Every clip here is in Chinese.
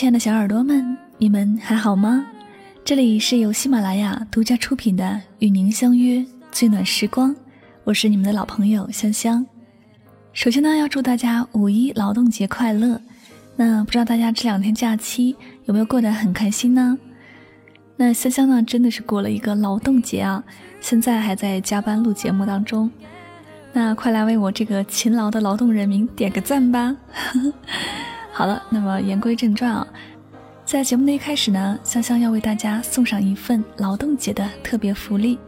亲爱的小耳朵们，你们还好吗？这里是由喜马拉雅独家出品的《与您相约最暖时光》，我是你们的老朋友香香。首先呢，要祝大家五一劳动节快乐。那不知道大家这两天假期有没有过得很开心呢？那香香呢，真的是过了一个劳动节啊，现在还在加班录节目当中。那快来为我这个勤劳的劳动人民点个赞吧！好了，那么言归正传啊，在节目的一开始呢，香香要为大家送上一份劳动节的特别福利。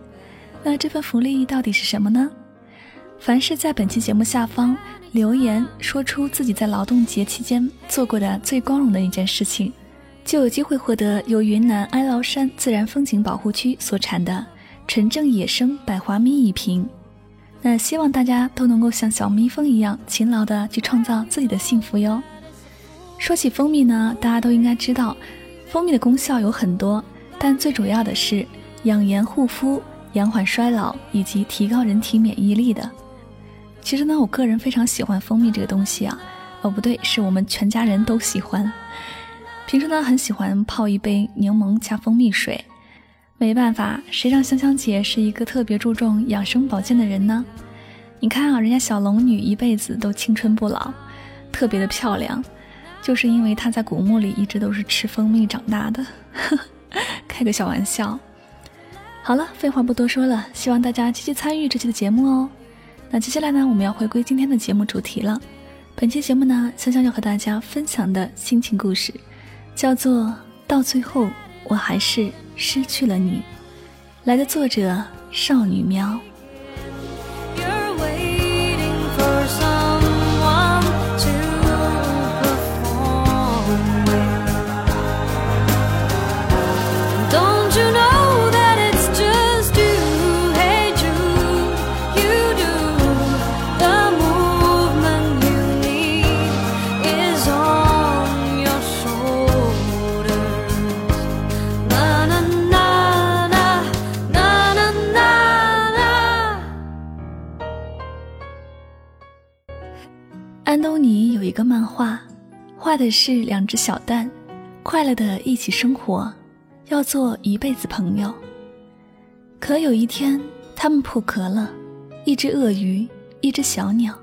那这份福利到底是什么呢？凡是在本期节目下方留言说出自己在劳动节期间做过的最光荣的一件事情，就有机会获得由云南哀牢山自然风景保护区所产的纯正野生百花蜜一瓶。那希望大家都能够像小蜜蜂一样勤劳的去创造自己的幸福哟。说起蜂蜜呢，大家都应该知道，蜂蜜的功效有很多，但最主要的是养颜护肤、延缓衰老以及提高人体免疫力的。其实呢，我个人非常喜欢蜂蜜这个东西啊，哦不对，是我们全家人都喜欢。平时呢，很喜欢泡一杯柠檬加蜂蜜水。没办法，谁让香香姐是一个特别注重养生保健的人呢？你看啊，人家小龙女一辈子都青春不老，特别的漂亮。就是因为他在古墓里一直都是吃蜂蜜长大的，开个小玩笑。好了，废话不多说了，希望大家积极参与这期的节目哦。那接下来呢，我们要回归今天的节目主题了。本期节目呢，香香要和大家分享的心情故事，叫做《到最后我还是失去了你》，来的作者少女喵。的是两只小蛋，快乐的一起生活，要做一辈子朋友。可有一天，他们破壳了，一只鳄鱼，一只小鸟。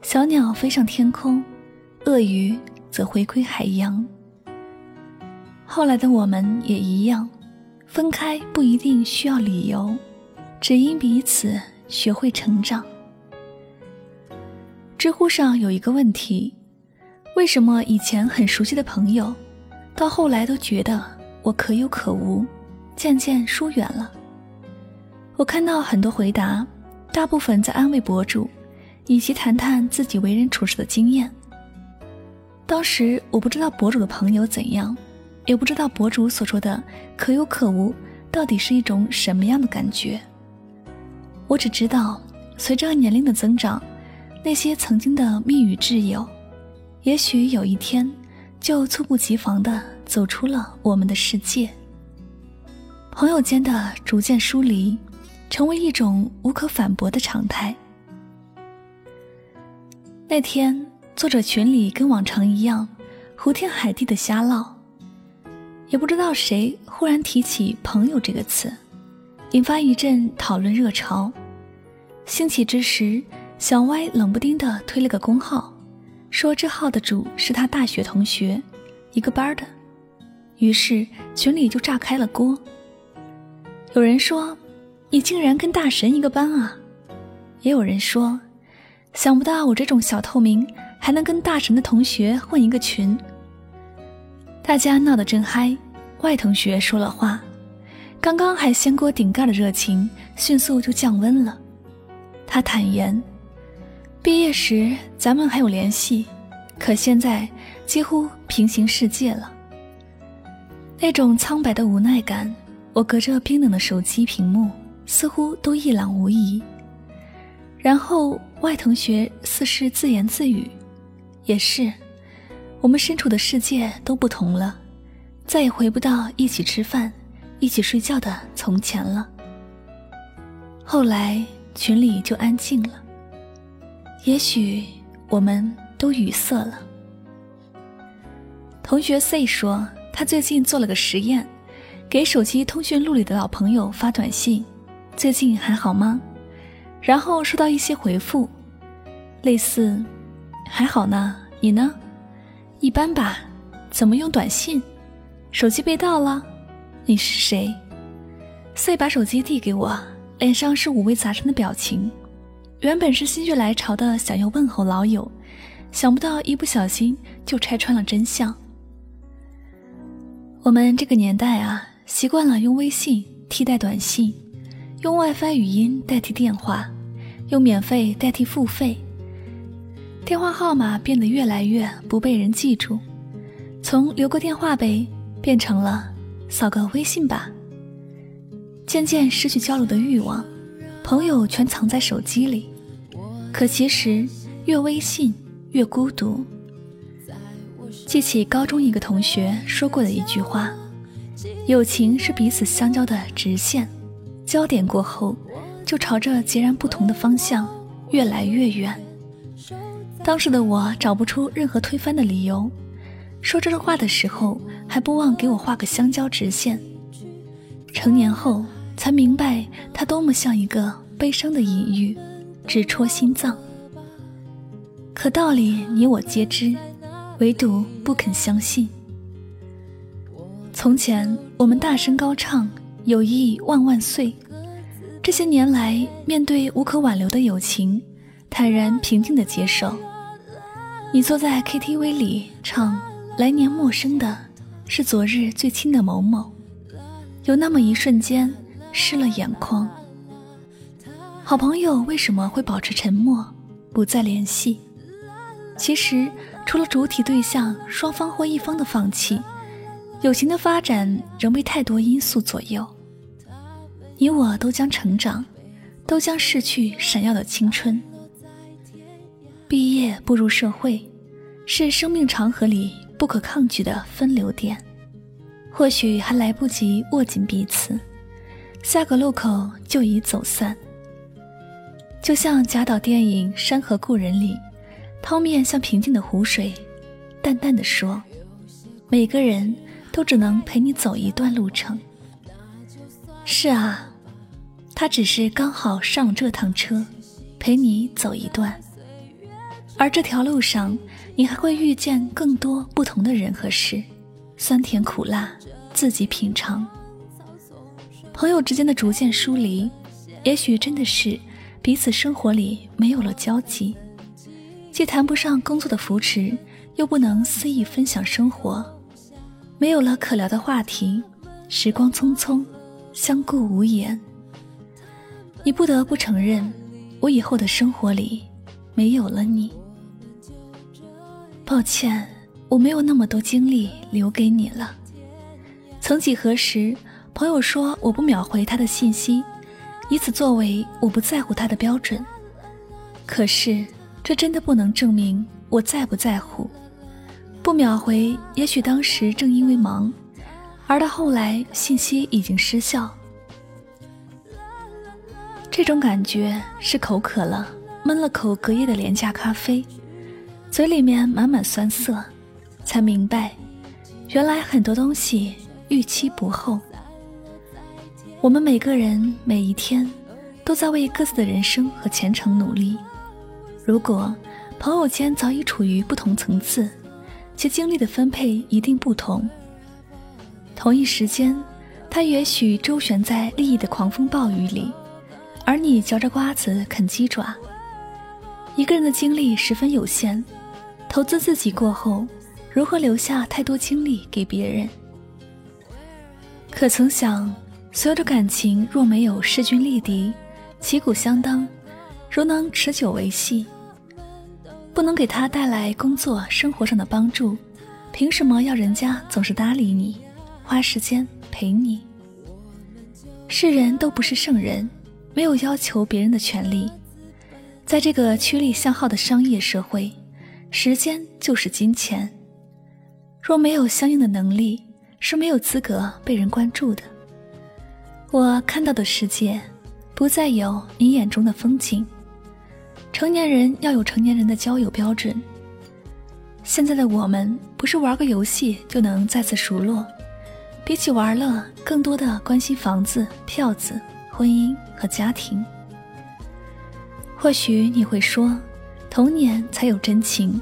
小鸟飞上天空，鳄鱼则回归海洋。后来的我们也一样，分开不一定需要理由，只因彼此学会成长。知乎上有一个问题：为什么以前很熟悉的朋友，到后来都觉得我可有可无，渐渐疏远了？我看到很多回答，大部分在安慰博主，以及谈谈自己为人处事的经验。当时我不知道博主的朋友怎样，也不知道博主所说的可有可无到底是一种什么样的感觉。我只知道，随着年龄的增长。那些曾经的蜜语挚友，也许有一天就猝不及防地走出了我们的世界。朋友间的逐渐疏离，成为一种无可反驳的常态。那天，作者群里跟往常一样，胡天海地的瞎唠，也不知道谁忽然提起“朋友”这个词，引发一阵讨论热潮。兴起之时。小歪冷不丁地推了个公号，说这号的主是他大学同学，一个班的。于是群里就炸开了锅。有人说：“你竟然跟大神一个班啊！”也有人说：“想不到我这种小透明还能跟大神的同学混一个群。”大家闹得正嗨，外同学说了话，刚刚还掀锅顶盖的热情迅速就降温了。他坦言。毕业时咱们还有联系，可现在几乎平行世界了。那种苍白的无奈感，我隔着冰冷的手机屏幕似乎都一览无遗。然后外同学似是自言自语：“也是，我们身处的世界都不同了，再也回不到一起吃饭、一起睡觉的从前了。”后来群里就安静了。也许我们都语塞了。同学 C 说，他最近做了个实验，给手机通讯录里的老朋友发短信：“最近还好吗？”然后收到一些回复，类似：“还好呢，你呢？一般吧。怎么用短信？手机被盗了？你是谁？”C 把手机递给我，脸上是五味杂陈的表情。原本是心血来潮的想要问候老友，想不到一不小心就拆穿了真相。我们这个年代啊，习惯了用微信替代短信，用 WiFi 语音代替电话，用免费代替付费。电话号码变得越来越不被人记住，从留个电话呗变成了扫个微信吧。渐渐失去交流的欲望，朋友全藏在手机里。可其实越微信越孤独。记起高中一个同学说过的一句话：“友情是彼此相交的直线，交点过后，就朝着截然不同的方向越来越远。”当时的我找不出任何推翻的理由，说这话的时候还不忘给我画个相交直线。成年后才明白，它多么像一个悲伤的隐喻，直戳心脏。可道理你我皆知。唯独不肯相信。从前我们大声高唱“友谊万万岁”，这些年来面对无可挽留的友情，坦然平静的接受。你坐在 KTV 里唱“来年陌生的是昨日最亲的某某”，有那么一瞬间湿了眼眶。好朋友为什么会保持沉默，不再联系？其实。除了主体对象双方或一方的放弃，友情的发展仍被太多因素左右。你我都将成长，都将逝去闪耀的青春。毕业步入社会，是生命长河里不可抗拒的分流点。或许还来不及握紧彼此，下个路口就已走散。就像贾导电影《山河故人》里。汤面像平静的湖水，淡淡的说：“每个人都只能陪你走一段路程。”是啊，他只是刚好上这趟车，陪你走一段。而这条路上，你还会遇见更多不同的人和事，酸甜苦辣，自己品尝。朋友之间的逐渐疏离，也许真的是彼此生活里没有了交集。既谈不上工作的扶持，又不能肆意分享生活，没有了可聊的话题，时光匆匆，相顾无言。你不得不承认，我以后的生活里没有了你。抱歉，我没有那么多精力留给你了。曾几何时，朋友说我不秒回他的信息，以此作为我不在乎他的标准。可是。这真的不能证明我在不在乎。不秒回，也许当时正因为忙，而到后来信息已经失效。这种感觉是口渴了，闷了口隔夜的廉价咖啡，嘴里面满满酸涩，才明白，原来很多东西预期不厚。我们每个人每一天，都在为各自的人生和前程努力。如果朋友间早已处于不同层次，其精力的分配一定不同。同一时间，他也许周旋在利益的狂风暴雨里，而你嚼着瓜子啃鸡爪。一个人的精力十分有限，投资自己过后，如何留下太多精力给别人？可曾想，所有的感情若没有势均力敌、旗鼓相当，如能持久维系？不能给他带来工作生活上的帮助，凭什么要人家总是搭理你，花时间陪你？世人都不是圣人，没有要求别人的权利。在这个趋利向好的商业社会，时间就是金钱。若没有相应的能力，是没有资格被人关注的。我看到的世界，不再有你眼中的风景。成年人要有成年人的交友标准。现在的我们不是玩个游戏就能再次熟络，比起玩乐，更多的关心房子、票子、婚姻和家庭。或许你会说，童年才有真情，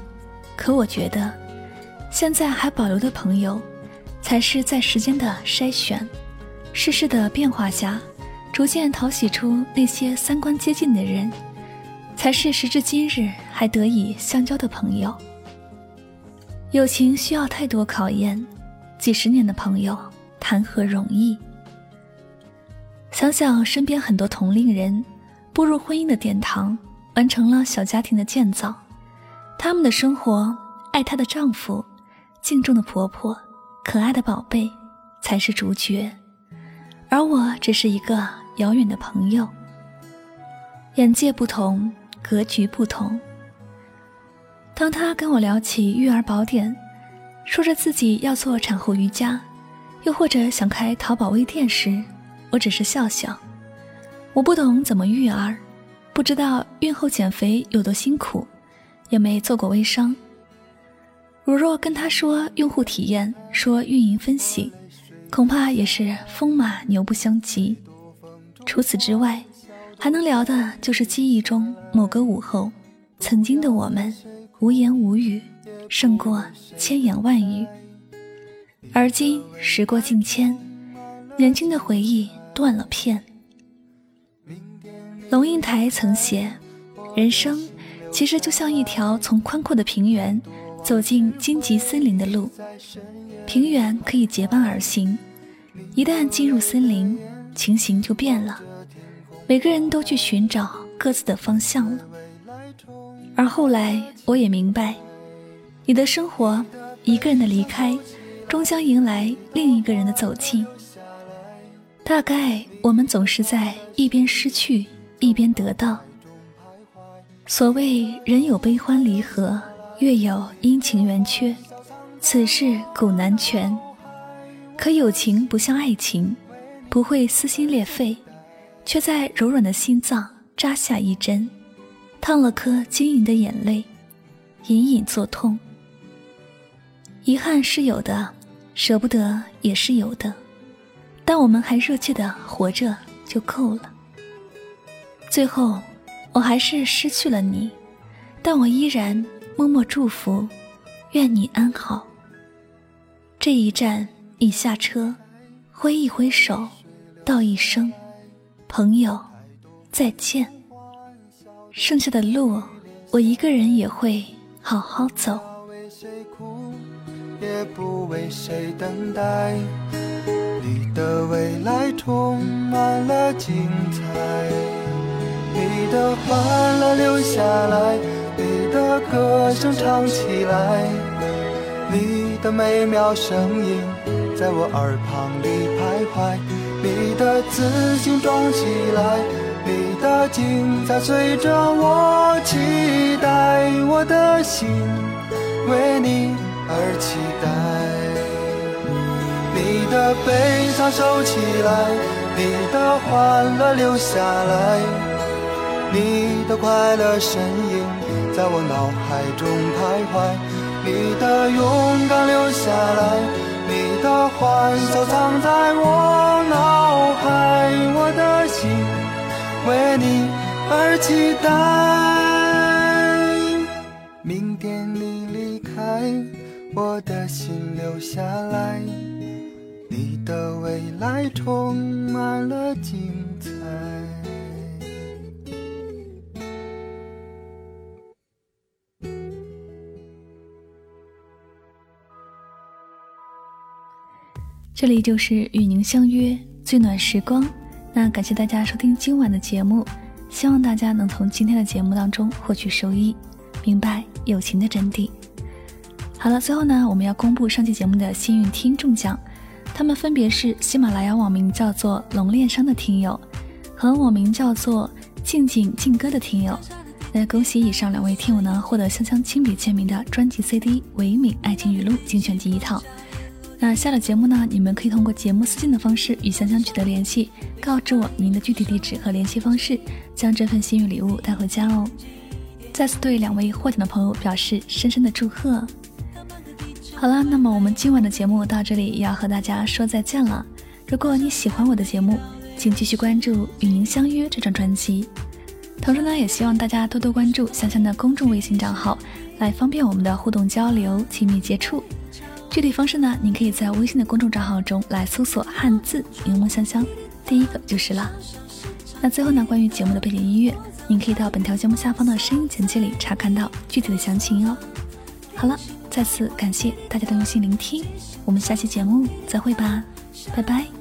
可我觉得，现在还保留的朋友，才是在时间的筛选、世事的变化下，逐渐淘洗出那些三观接近的人，才是时至今日还得以相交的朋友。友情需要太多考验，几十年的朋友谈何容易？想想身边很多同龄人，步入婚姻的殿堂，完成了小家庭的建造，他们的生活，爱她的丈夫，敬重的婆婆，可爱的宝贝，才是主角，而我只是一个遥远的朋友。眼界不同，格局不同。当他跟我聊起育儿宝典，说着自己要做产后瑜伽，又或者想开淘宝微店时，我只是笑笑。我不懂怎么育儿，不知道孕后减肥有多辛苦，也没做过微商。如若跟他说用户体验，说运营分析，恐怕也是风马牛不相及。除此之外，还能聊的就是记忆中某个午后，曾经的我们。无言无语，胜过千言万语。而今时过境迁，年轻的回忆断了片。龙应台曾写：“人生其实就像一条从宽阔的平原走进荆棘森林的路，平原可以结伴而行，一旦进入森林，情形就变了，每个人都去寻找各自的方向了。”而后来，我也明白，你的生活，一个人的离开，终将迎来另一个人的走近。大概我们总是在一边失去，一边得到。所谓人有悲欢离合，月有阴晴圆缺，此事古难全。可友情不像爱情，不会撕心裂肺，却在柔软的心脏扎下一针。烫了颗晶莹的眼泪，隐隐作痛。遗憾是有的，舍不得也是有的，但我们还热切的活着就够了。最后，我还是失去了你，但我依然默默祝福，愿你安好。这一站，你下车，挥一挥手，道一声，朋友，再见。剩下的路，我一个人也会好好走。也不为谁等待，你的未来充满了精彩，你的欢乐留下来，你的歌声唱起来，你的美妙声音在我耳旁里徘徊，你的自信装起来。你的精彩随着我期待，我的心为你而期待。你的悲伤收起来，你的欢乐留下来，你的快乐身影在我脑海中徘徊，你的勇敢留下来，你的欢笑藏在我脑海，我的心。为你而期待，明天你离开，我的心留下来，你的未来充满了精这里就是与您相约最暖时光。那感谢大家收听今晚的节目，希望大家能从今天的节目当中获取收益，明白友情的真谛。好了，最后呢，我们要公布上期节目的幸运听众奖，他们分别是喜马拉雅网名叫做龙恋商的听友和网名叫做静静静歌的听友。那恭喜以上两位听友呢，获得香香亲笔签名的专辑 CD《唯美爱情语录》精选集一套。那下了节目呢，你们可以通过节目私信的方式与香香取得联系，告知我您的具体地址和联系方式，将这份幸运礼物带回家哦。再次对两位获奖的朋友表示深深的祝贺。好了，那么我们今晚的节目到这里也要和大家说再见了。如果你喜欢我的节目，请继续关注《与您相约》这张专辑。同时呢，也希望大家多多关注香香的公众微信账号，来方便我们的互动交流、亲密接触。具体方式呢，您可以在微信的公众账号中来搜索汉字“柠檬香香”，第一个就是了。那最后呢，关于节目的背景音乐，您可以到本条节目下方的声音简介里查看到具体的详情哦。好了，再次感谢大家的用心聆听，我们下期节目再会吧，拜拜。